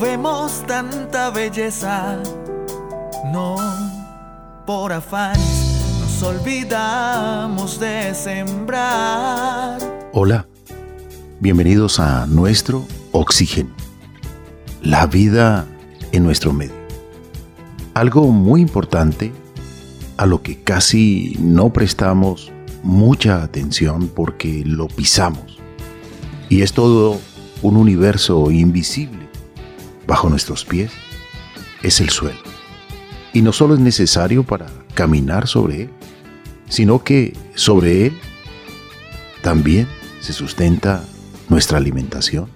vemos tanta belleza, no por afanes nos olvidamos de sembrar. Hola, bienvenidos a nuestro oxígeno, la vida en nuestro medio. Algo muy importante a lo que casi no prestamos mucha atención porque lo pisamos. Y es todo un universo invisible bajo nuestros pies. Es el suelo. Y no solo es necesario para caminar sobre él, sino que sobre él también se sustenta nuestra alimentación,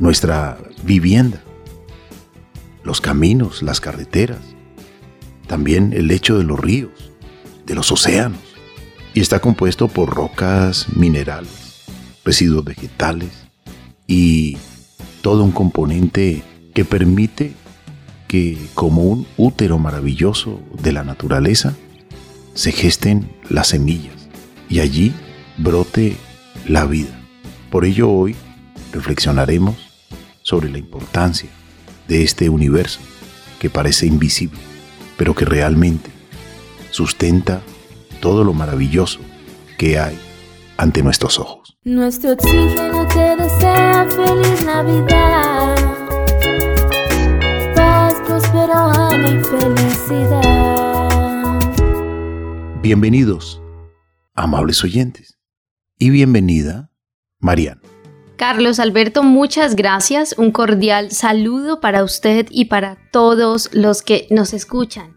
nuestra vivienda, los caminos, las carreteras, también el lecho de los ríos, de los océanos, y está compuesto por rocas, minerales, residuos vegetales y todo un componente que permite que como un útero maravilloso de la naturaleza se gesten las semillas y allí brote la vida. Por ello hoy reflexionaremos sobre la importancia de este universo que parece invisible, pero que realmente sustenta todo lo maravilloso que hay ante nuestros ojos. Nuestro feliz Navidad. felicidad. Bienvenidos, amables oyentes, y bienvenida, Mariana. Carlos Alberto, muchas gracias. Un cordial saludo para usted y para todos los que nos escuchan.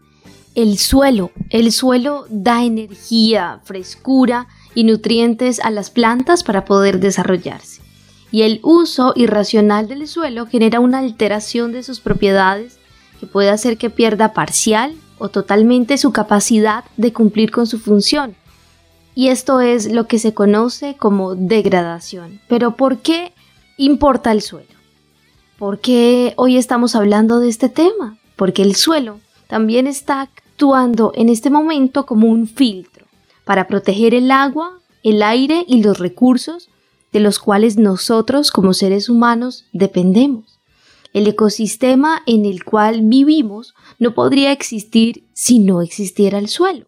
El suelo, el suelo da energía, frescura y nutrientes a las plantas para poder desarrollarse. Y el uso irracional del suelo genera una alteración de sus propiedades que puede hacer que pierda parcial o totalmente su capacidad de cumplir con su función. Y esto es lo que se conoce como degradación. Pero ¿por qué importa el suelo? ¿Por qué hoy estamos hablando de este tema? Porque el suelo también está actuando en este momento como un filtro para proteger el agua, el aire y los recursos de los cuales nosotros como seres humanos dependemos. El ecosistema en el cual vivimos no podría existir si no existiera el suelo.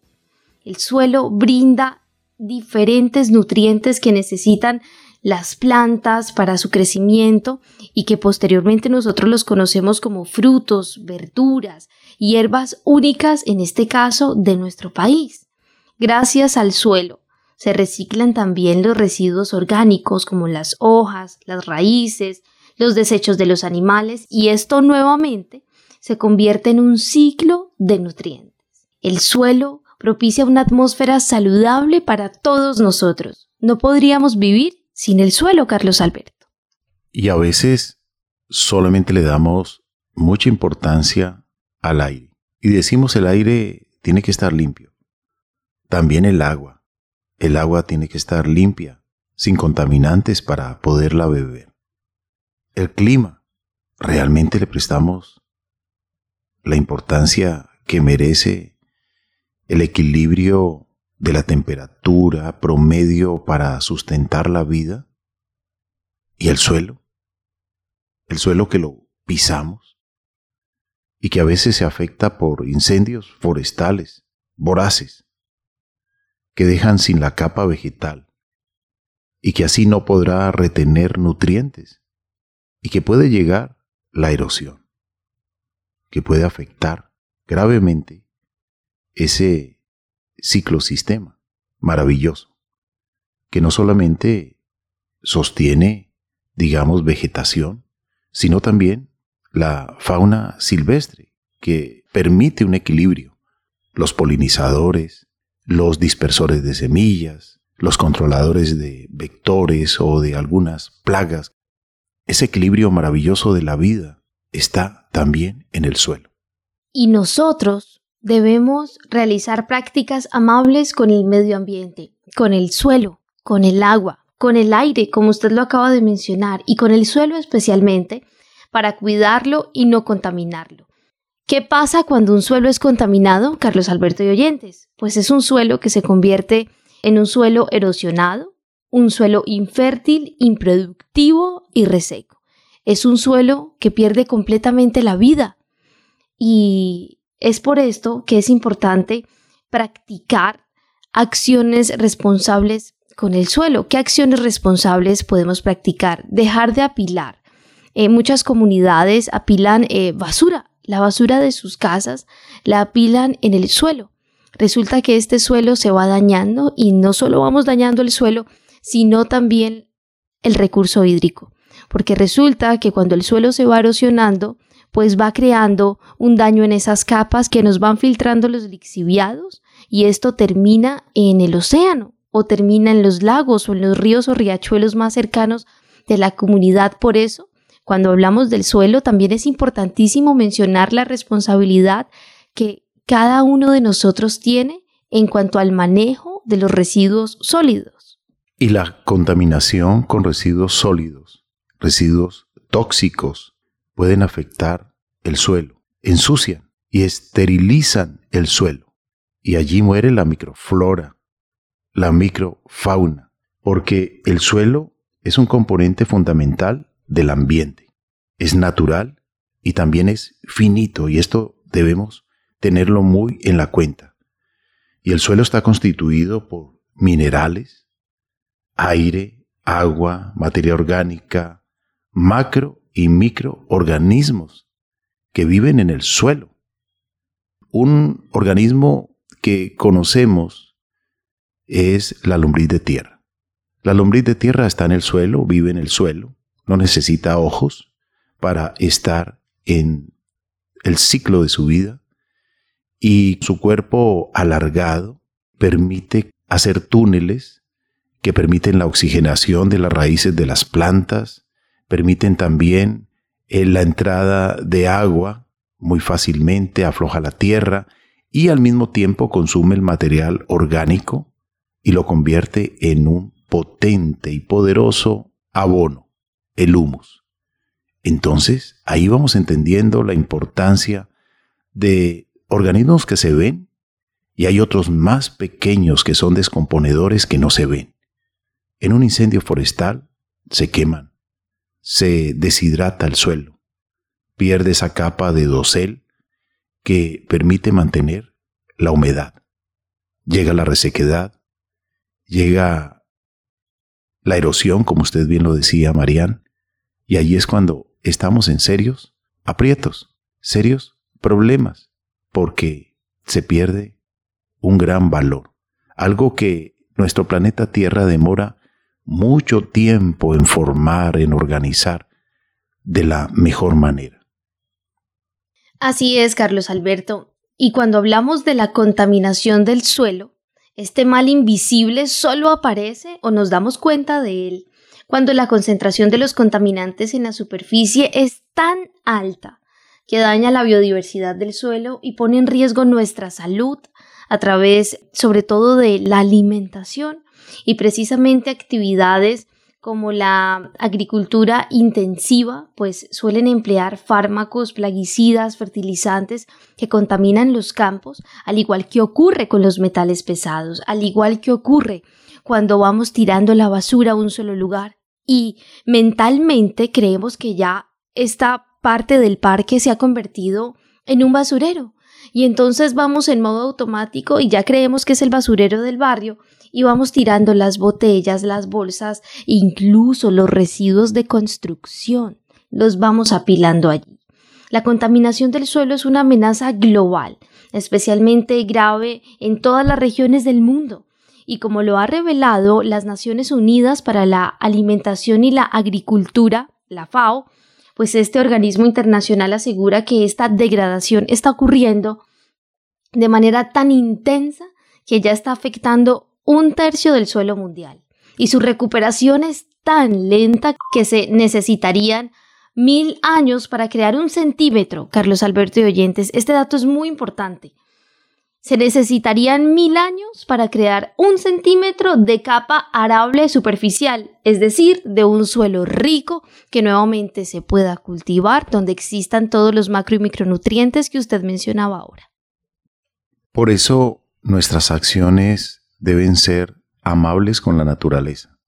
El suelo brinda diferentes nutrientes que necesitan las plantas para su crecimiento y que posteriormente nosotros los conocemos como frutos, verduras, hierbas únicas en este caso de nuestro país. Gracias al suelo se reciclan también los residuos orgánicos como las hojas, las raíces, los desechos de los animales y esto nuevamente se convierte en un ciclo de nutrientes. El suelo propicia una atmósfera saludable para todos nosotros. No podríamos vivir sin el suelo, Carlos Alberto. Y a veces solamente le damos mucha importancia al aire. Y decimos el aire tiene que estar limpio. También el agua. El agua tiene que estar limpia, sin contaminantes para poderla beber el clima. ¿Realmente le prestamos la importancia que merece el equilibrio de la temperatura promedio para sustentar la vida? ¿Y el suelo? El suelo que lo pisamos y que a veces se afecta por incendios forestales, voraces, que dejan sin la capa vegetal y que así no podrá retener nutrientes y que puede llegar la erosión, que puede afectar gravemente ese ciclosistema maravilloso, que no solamente sostiene, digamos, vegetación, sino también la fauna silvestre, que permite un equilibrio, los polinizadores, los dispersores de semillas, los controladores de vectores o de algunas plagas ese equilibrio maravilloso de la vida está también en el suelo. Y nosotros debemos realizar prácticas amables con el medio ambiente, con el suelo, con el agua, con el aire, como usted lo acaba de mencionar, y con el suelo especialmente, para cuidarlo y no contaminarlo. ¿Qué pasa cuando un suelo es contaminado, Carlos Alberto y oyentes? Pues es un suelo que se convierte en un suelo erosionado, un suelo infértil, improductivo y reseco. es un suelo que pierde completamente la vida. Y es por esto que es importante practicar acciones responsables con el suelo. ¿Qué acciones responsables podemos practicar? Dejar de apilar. Eh, muchas comunidades apilan eh, basura, la basura de sus casas la apilan en el suelo. Resulta que este suelo se va dañando y no solo vamos dañando el suelo, sino también el recurso hídrico. Porque resulta que cuando el suelo se va erosionando, pues va creando un daño en esas capas que nos van filtrando los lixiviados y esto termina en el océano o termina en los lagos o en los ríos o riachuelos más cercanos de la comunidad. Por eso, cuando hablamos del suelo, también es importantísimo mencionar la responsabilidad que cada uno de nosotros tiene en cuanto al manejo de los residuos sólidos. Y la contaminación con residuos sólidos, residuos tóxicos, pueden afectar el suelo, ensucian y esterilizan el suelo. Y allí muere la microflora, la microfauna, porque el suelo es un componente fundamental del ambiente. Es natural y también es finito y esto debemos tenerlo muy en la cuenta. Y el suelo está constituido por minerales, aire, agua, materia orgánica, macro y microorganismos que viven en el suelo. Un organismo que conocemos es la lombriz de tierra. La lombriz de tierra está en el suelo, vive en el suelo, no necesita ojos para estar en el ciclo de su vida y su cuerpo alargado permite hacer túneles que permiten la oxigenación de las raíces de las plantas, permiten también eh, la entrada de agua muy fácilmente, afloja la tierra y al mismo tiempo consume el material orgánico y lo convierte en un potente y poderoso abono, el humus. Entonces, ahí vamos entendiendo la importancia de organismos que se ven y hay otros más pequeños que son descomponedores que no se ven. En un incendio forestal se queman, se deshidrata el suelo, pierde esa capa de dosel que permite mantener la humedad. Llega la resequedad, llega la erosión, como usted bien lo decía, Marían, y allí es cuando estamos en serios aprietos, serios problemas, porque se pierde un gran valor, algo que nuestro planeta Tierra demora mucho tiempo en formar, en organizar de la mejor manera. Así es, Carlos Alberto. Y cuando hablamos de la contaminación del suelo, este mal invisible solo aparece o nos damos cuenta de él cuando la concentración de los contaminantes en la superficie es tan alta que daña la biodiversidad del suelo y pone en riesgo nuestra salud a través sobre todo de la alimentación y precisamente actividades como la agricultura intensiva, pues suelen emplear fármacos, plaguicidas, fertilizantes que contaminan los campos, al igual que ocurre con los metales pesados, al igual que ocurre cuando vamos tirando la basura a un solo lugar. Y mentalmente creemos que ya esta parte del parque se ha convertido en un basurero. Y entonces vamos en modo automático y ya creemos que es el basurero del barrio y vamos tirando las botellas, las bolsas, incluso los residuos de construcción. Los vamos apilando allí. La contaminación del suelo es una amenaza global, especialmente grave en todas las regiones del mundo. Y como lo ha revelado las Naciones Unidas para la Alimentación y la Agricultura, la FAO, pues este organismo internacional asegura que esta degradación está ocurriendo de manera tan intensa que ya está afectando un tercio del suelo mundial. Y su recuperación es tan lenta que se necesitarían mil años para crear un centímetro, Carlos Alberto y oyentes. Este dato es muy importante. Se necesitarían mil años para crear un centímetro de capa arable superficial, es decir, de un suelo rico que nuevamente se pueda cultivar, donde existan todos los macro y micronutrientes que usted mencionaba ahora. Por eso nuestras acciones deben ser amables con la naturaleza.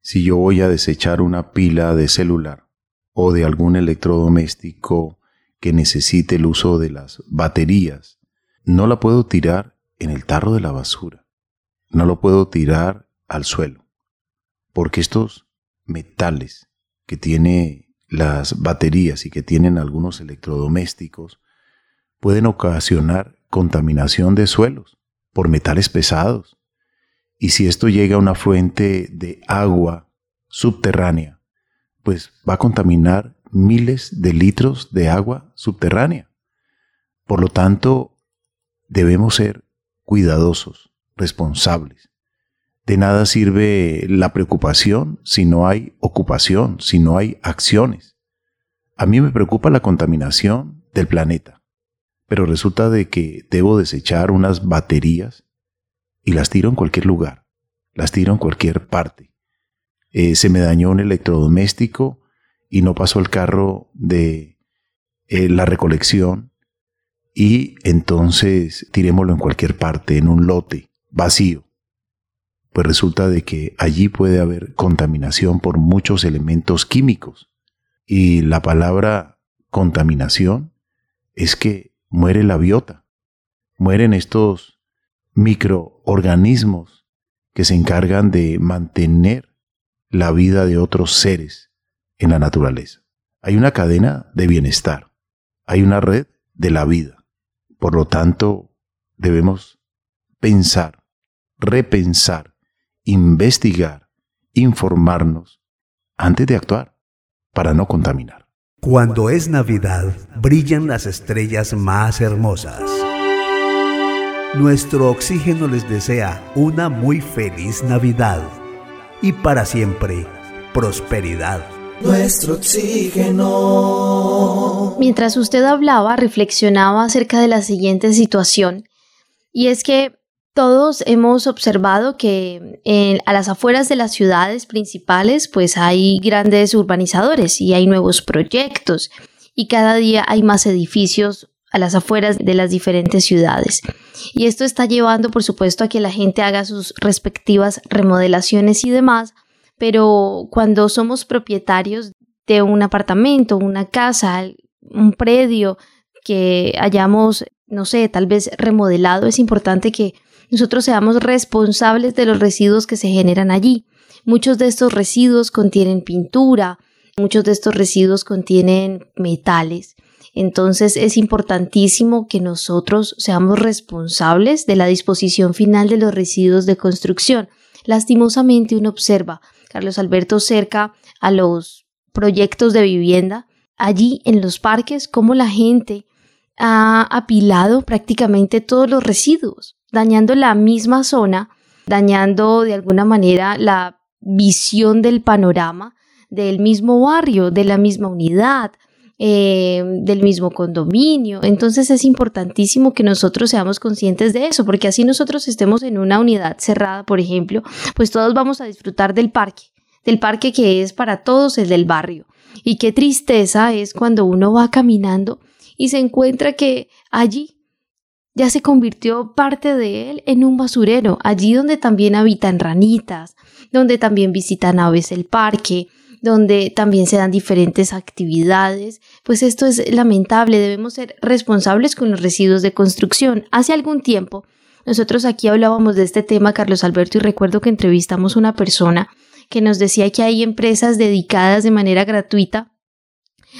Si yo voy a desechar una pila de celular, o de algún electrodoméstico que necesite el uso de las baterías, no la puedo tirar en el tarro de la basura. No lo puedo tirar al suelo. Porque estos metales que tiene las baterías y que tienen algunos electrodomésticos pueden ocasionar contaminación de suelos por metales pesados. Y si esto llega a una fuente de agua subterránea, pues va a contaminar miles de litros de agua subterránea. Por lo tanto, debemos ser cuidadosos, responsables. De nada sirve la preocupación si no hay ocupación, si no hay acciones. A mí me preocupa la contaminación del planeta, pero resulta de que debo desechar unas baterías y las tiro en cualquier lugar, las tiro en cualquier parte. Eh, se me dañó un electrodoméstico y no pasó el carro de eh, la recolección y entonces tirémoslo en cualquier parte, en un lote vacío. Pues resulta de que allí puede haber contaminación por muchos elementos químicos. Y la palabra contaminación es que muere la biota, mueren estos microorganismos que se encargan de mantener la vida de otros seres en la naturaleza. Hay una cadena de bienestar, hay una red de la vida. Por lo tanto, debemos pensar, repensar, investigar, informarnos antes de actuar para no contaminar. Cuando es Navidad, brillan las estrellas más hermosas. Nuestro oxígeno les desea una muy feliz Navidad y para siempre prosperidad. Nuestro oxígeno. Mientras usted hablaba, reflexionaba acerca de la siguiente situación, y es que todos hemos observado que a las afueras de las ciudades principales pues hay grandes urbanizadores y hay nuevos proyectos y cada día hay más edificios a las afueras de las diferentes ciudades. Y esto está llevando, por supuesto, a que la gente haga sus respectivas remodelaciones y demás, pero cuando somos propietarios de un apartamento, una casa, un predio que hayamos, no sé, tal vez remodelado, es importante que nosotros seamos responsables de los residuos que se generan allí. Muchos de estos residuos contienen pintura, muchos de estos residuos contienen metales entonces es importantísimo que nosotros seamos responsables de la disposición final de los residuos de construcción. Lastimosamente uno observa, Carlos Alberto, cerca a los proyectos de vivienda, allí en los parques, cómo la gente ha apilado prácticamente todos los residuos, dañando la misma zona, dañando de alguna manera la visión del panorama del mismo barrio, de la misma unidad, eh, del mismo condominio. Entonces es importantísimo que nosotros seamos conscientes de eso, porque así nosotros estemos en una unidad cerrada, por ejemplo, pues todos vamos a disfrutar del parque, del parque que es para todos el del barrio. Y qué tristeza es cuando uno va caminando y se encuentra que allí ya se convirtió parte de él en un basurero, allí donde también habitan ranitas, donde también visitan aves el parque, donde también se dan diferentes actividades, pues esto es lamentable, debemos ser responsables con los residuos de construcción. Hace algún tiempo, nosotros aquí hablábamos de este tema, Carlos Alberto, y recuerdo que entrevistamos a una persona que nos decía que hay empresas dedicadas de manera gratuita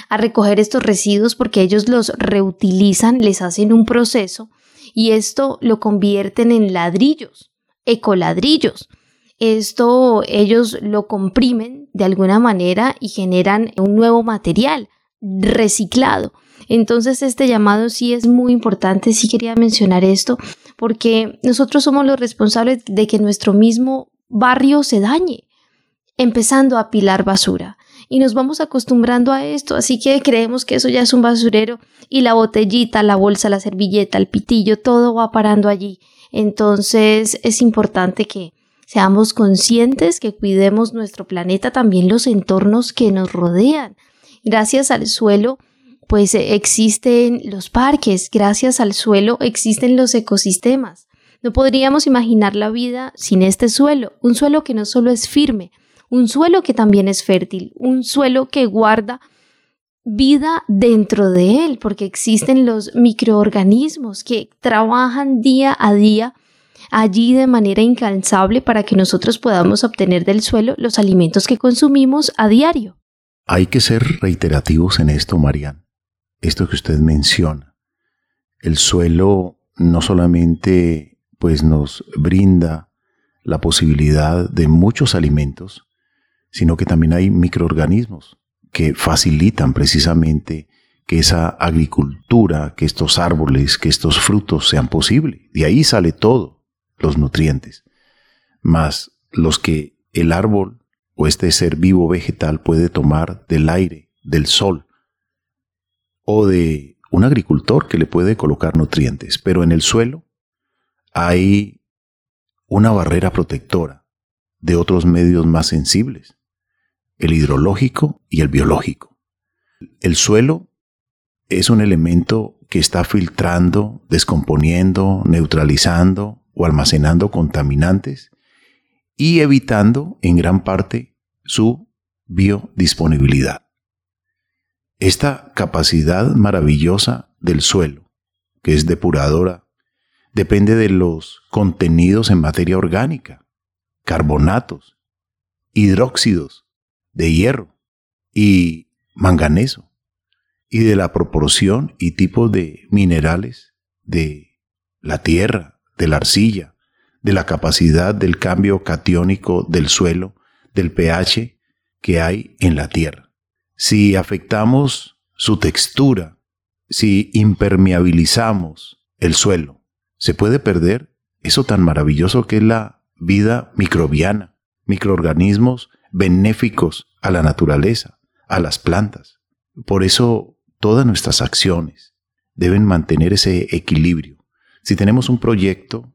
a recoger estos residuos porque ellos los reutilizan, les hacen un proceso y esto lo convierten en ladrillos, ecoladrillos. Esto ellos lo comprimen de alguna manera y generan un nuevo material reciclado. Entonces este llamado sí es muy importante, sí quería mencionar esto, porque nosotros somos los responsables de que nuestro mismo barrio se dañe, empezando a apilar basura. Y nos vamos acostumbrando a esto, así que creemos que eso ya es un basurero y la botellita, la bolsa, la servilleta, el pitillo, todo va parando allí. Entonces es importante que Seamos conscientes que cuidemos nuestro planeta, también los entornos que nos rodean. Gracias al suelo, pues existen los parques, gracias al suelo existen los ecosistemas. No podríamos imaginar la vida sin este suelo, un suelo que no solo es firme, un suelo que también es fértil, un suelo que guarda vida dentro de él, porque existen los microorganismos que trabajan día a día allí de manera incansable para que nosotros podamos obtener del suelo los alimentos que consumimos a diario. Hay que ser reiterativos en esto, Marian. Esto que usted menciona. El suelo no solamente pues nos brinda la posibilidad de muchos alimentos, sino que también hay microorganismos que facilitan precisamente que esa agricultura, que estos árboles, que estos frutos sean posibles. De ahí sale todo, los nutrientes. Más los que el árbol o este ser vivo vegetal puede tomar del aire, del sol, o de un agricultor que le puede colocar nutrientes. Pero en el suelo hay una barrera protectora de otros medios más sensibles, el hidrológico y el biológico. El suelo es un elemento que está filtrando, descomponiendo, neutralizando o almacenando contaminantes y evitando en gran parte su biodisponibilidad. Esta capacidad maravillosa del suelo, que es depuradora, depende de los contenidos en materia orgánica, carbonatos, hidróxidos de hierro y manganeso, y de la proporción y tipo de minerales de la tierra, de la arcilla, de la capacidad del cambio catiónico del suelo, del pH que hay en la Tierra. Si afectamos su textura, si impermeabilizamos el suelo, se puede perder eso tan maravilloso que es la vida microbiana, microorganismos benéficos a la naturaleza, a las plantas. Por eso todas nuestras acciones deben mantener ese equilibrio. Si tenemos un proyecto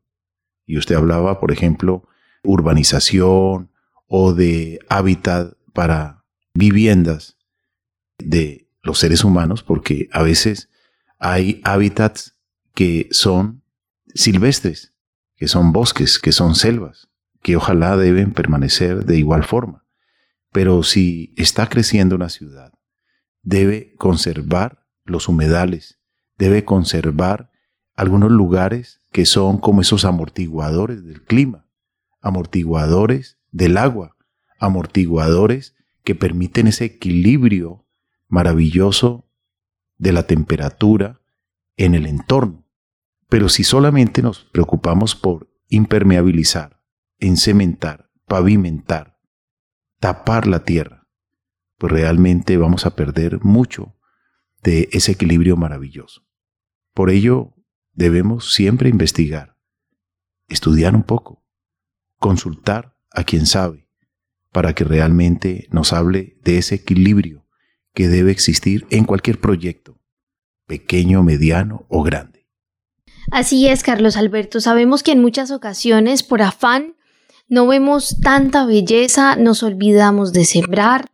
y usted hablaba, por ejemplo, urbanización o de hábitat para viviendas de los seres humanos, porque a veces hay hábitats que son silvestres, que son bosques, que son selvas, que ojalá deben permanecer de igual forma. Pero si está creciendo una ciudad, debe conservar los humedales, debe conservar algunos lugares que son como esos amortiguadores del clima, amortiguadores del agua, amortiguadores que permiten ese equilibrio maravilloso de la temperatura en el entorno. Pero si solamente nos preocupamos por impermeabilizar, encementar, pavimentar, tapar la tierra, pues realmente vamos a perder mucho de ese equilibrio maravilloso. Por ello, debemos siempre investigar, estudiar un poco, consultar a quien sabe, para que realmente nos hable de ese equilibrio que debe existir en cualquier proyecto, pequeño, mediano o grande. Así es, Carlos Alberto. Sabemos que en muchas ocasiones, por afán, no vemos tanta belleza, nos olvidamos de sembrar,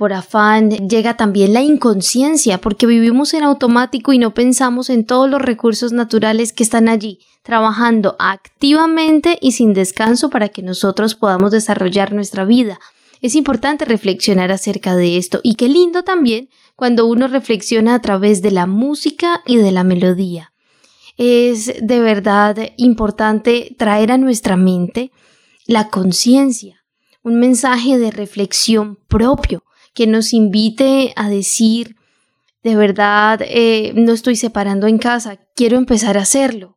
por afán llega también la inconsciencia, porque vivimos en automático y no pensamos en todos los recursos naturales que están allí, trabajando activamente y sin descanso para que nosotros podamos desarrollar nuestra vida. Es importante reflexionar acerca de esto y qué lindo también cuando uno reflexiona a través de la música y de la melodía. Es de verdad importante traer a nuestra mente la conciencia, un mensaje de reflexión propio, que nos invite a decir, de verdad, eh, no estoy separando en casa, quiero empezar a hacerlo,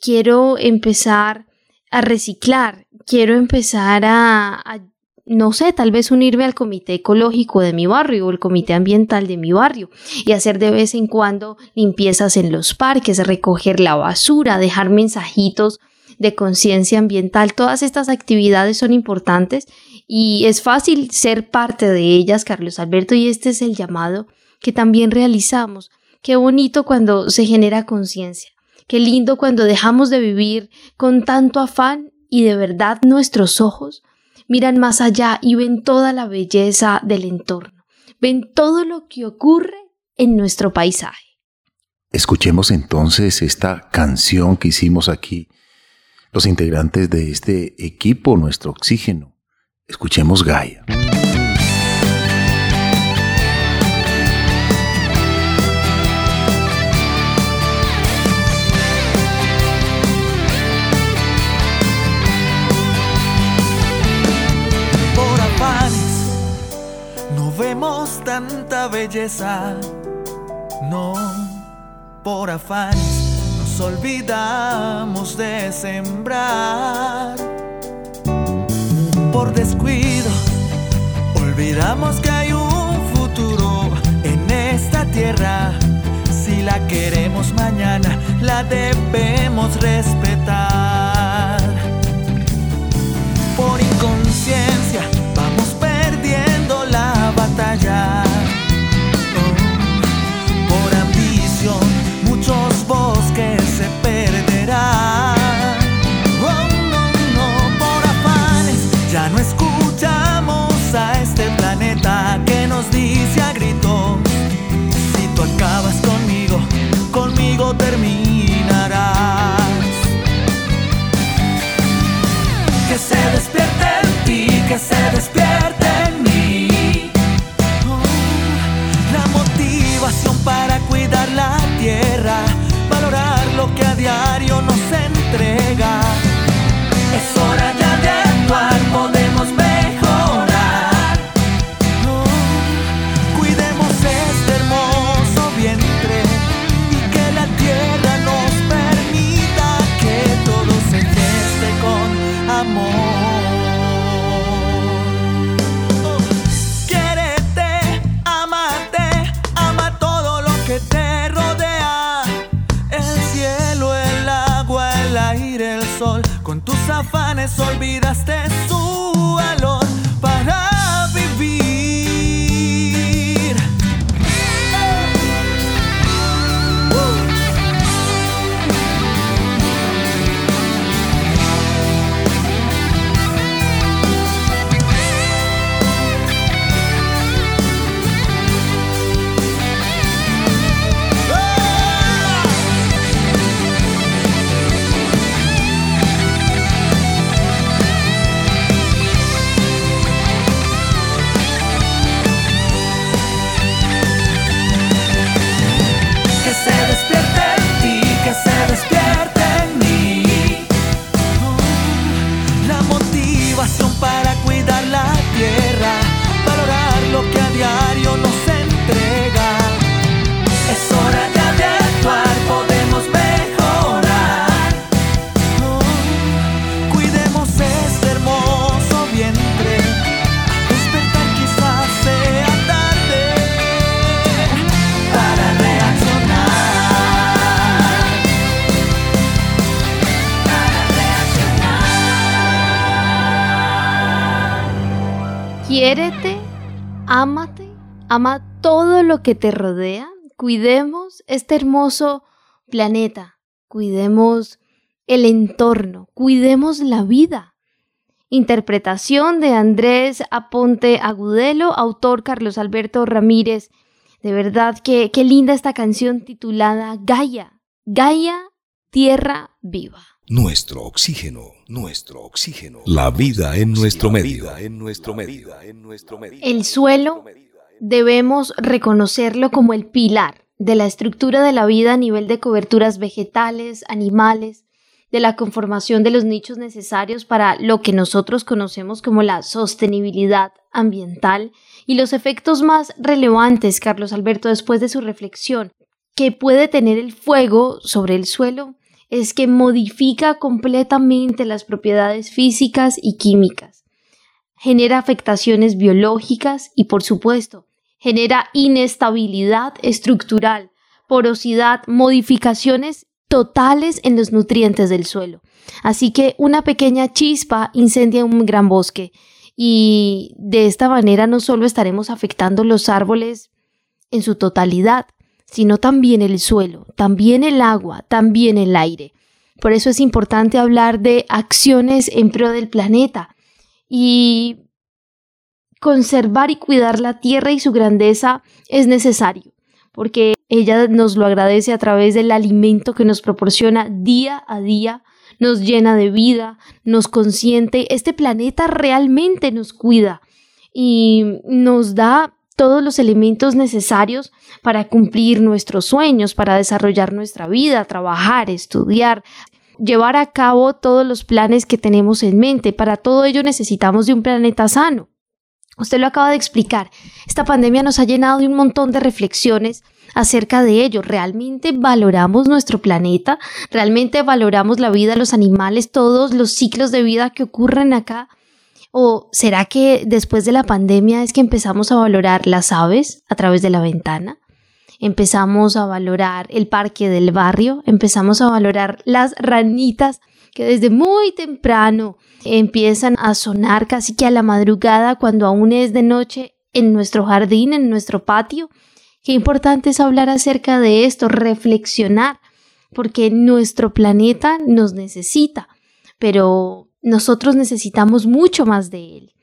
quiero empezar a reciclar, quiero empezar a, a, no sé, tal vez unirme al comité ecológico de mi barrio o el comité ambiental de mi barrio y hacer de vez en cuando limpiezas en los parques, recoger la basura, dejar mensajitos de conciencia ambiental. Todas estas actividades son importantes y es fácil ser parte de ellas, Carlos Alberto, y este es el llamado que también realizamos. Qué bonito cuando se genera conciencia. Qué lindo cuando dejamos de vivir con tanto afán y de verdad nuestros ojos miran más allá y ven toda la belleza del entorno. Ven todo lo que ocurre en nuestro paisaje. Escuchemos entonces esta canción que hicimos aquí, los integrantes de este equipo, nuestro oxígeno. Escuchemos Gaia. Por afanes no vemos tanta belleza, no, por afanes nos olvidamos de sembrar por descuido, olvidamos que hay un futuro en esta tierra. Si la queremos mañana, la debemos respetar. Por inconsciencia, vamos perdiendo la batalla. Se despierte Quiérete, ámate, ama todo lo que te rodea. Cuidemos este hermoso planeta, cuidemos el entorno, cuidemos la vida. Interpretación de Andrés Aponte Agudelo, autor Carlos Alberto Ramírez. De verdad que qué linda esta canción titulada Gaia, Gaia, Tierra Viva. Nuestro oxígeno, nuestro oxígeno. La vida en nuestro medio. en nuestro medio. El suelo debemos reconocerlo como el pilar de la estructura de la vida a nivel de coberturas vegetales, animales, de la conformación de los nichos necesarios para lo que nosotros conocemos como la sostenibilidad ambiental y los efectos más relevantes, Carlos Alberto, después de su reflexión, que puede tener el fuego sobre el suelo es que modifica completamente las propiedades físicas y químicas, genera afectaciones biológicas y, por supuesto, genera inestabilidad estructural, porosidad, modificaciones totales en los nutrientes del suelo. Así que una pequeña chispa incendia un gran bosque y de esta manera no solo estaremos afectando los árboles en su totalidad, sino también el suelo, también el agua, también el aire. Por eso es importante hablar de acciones en pro del planeta y conservar y cuidar la tierra y su grandeza es necesario, porque ella nos lo agradece a través del alimento que nos proporciona día a día, nos llena de vida, nos consiente, este planeta realmente nos cuida y nos da todos los elementos necesarios para cumplir nuestros sueños, para desarrollar nuestra vida, trabajar, estudiar, llevar a cabo todos los planes que tenemos en mente. Para todo ello necesitamos de un planeta sano. Usted lo acaba de explicar. Esta pandemia nos ha llenado de un montón de reflexiones acerca de ello. ¿Realmente valoramos nuestro planeta? ¿Realmente valoramos la vida, los animales, todos los ciclos de vida que ocurren acá? ¿O será que después de la pandemia es que empezamos a valorar las aves a través de la ventana? Empezamos a valorar el parque del barrio, empezamos a valorar las ranitas que desde muy temprano empiezan a sonar casi que a la madrugada cuando aún es de noche en nuestro jardín, en nuestro patio. Qué importante es hablar acerca de esto, reflexionar, porque nuestro planeta nos necesita, pero nosotros necesitamos mucho más de él.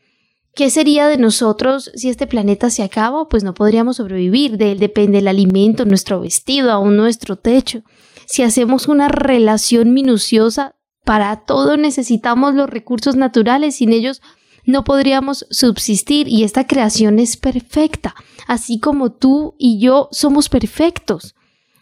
¿Qué sería de nosotros si este planeta se acaba? Pues no podríamos sobrevivir. De él depende el alimento, nuestro vestido, aún nuestro techo. Si hacemos una relación minuciosa, para todo necesitamos los recursos naturales, sin ellos no podríamos subsistir y esta creación es perfecta, así como tú y yo somos perfectos.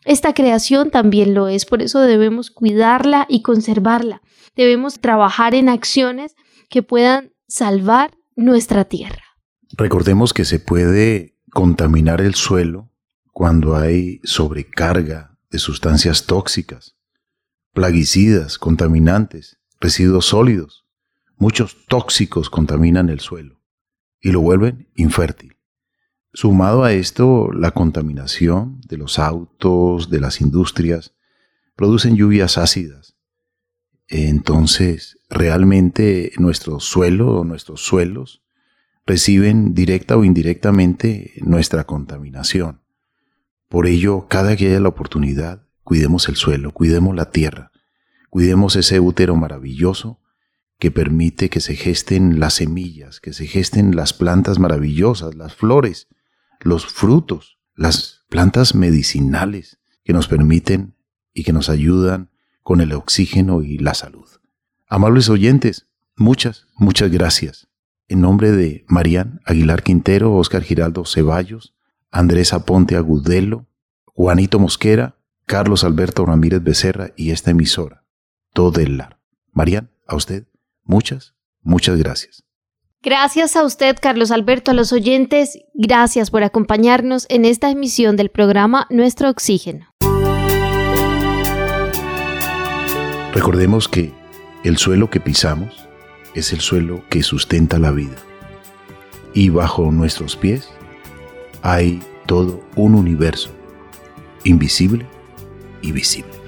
Esta creación también lo es, por eso debemos cuidarla y conservarla. Debemos trabajar en acciones que puedan salvar nuestra tierra. Recordemos que se puede contaminar el suelo cuando hay sobrecarga de sustancias tóxicas plaguicidas, contaminantes, residuos sólidos. Muchos tóxicos contaminan el suelo y lo vuelven infértil. Sumado a esto, la contaminación de los autos, de las industrias, producen lluvias ácidas. Entonces, realmente nuestro suelo o nuestros suelos reciben directa o indirectamente nuestra contaminación. Por ello, cada que haya la oportunidad, Cuidemos el suelo, cuidemos la tierra, cuidemos ese útero maravilloso que permite que se gesten las semillas, que se gesten las plantas maravillosas, las flores, los frutos, las plantas medicinales que nos permiten y que nos ayudan con el oxígeno y la salud. Amables oyentes, muchas, muchas gracias. En nombre de Marían Aguilar Quintero, Oscar Giraldo Ceballos, Andrés Aponte Agudelo, Juanito Mosquera, Carlos Alberto Ramírez Becerra y esta emisora, todo el lar. Marian, a usted, muchas, muchas gracias. Gracias a usted, Carlos Alberto, a los oyentes, gracias por acompañarnos en esta emisión del programa Nuestro Oxígeno. Recordemos que el suelo que pisamos es el suelo que sustenta la vida. Y bajo nuestros pies hay todo un universo invisible y visible.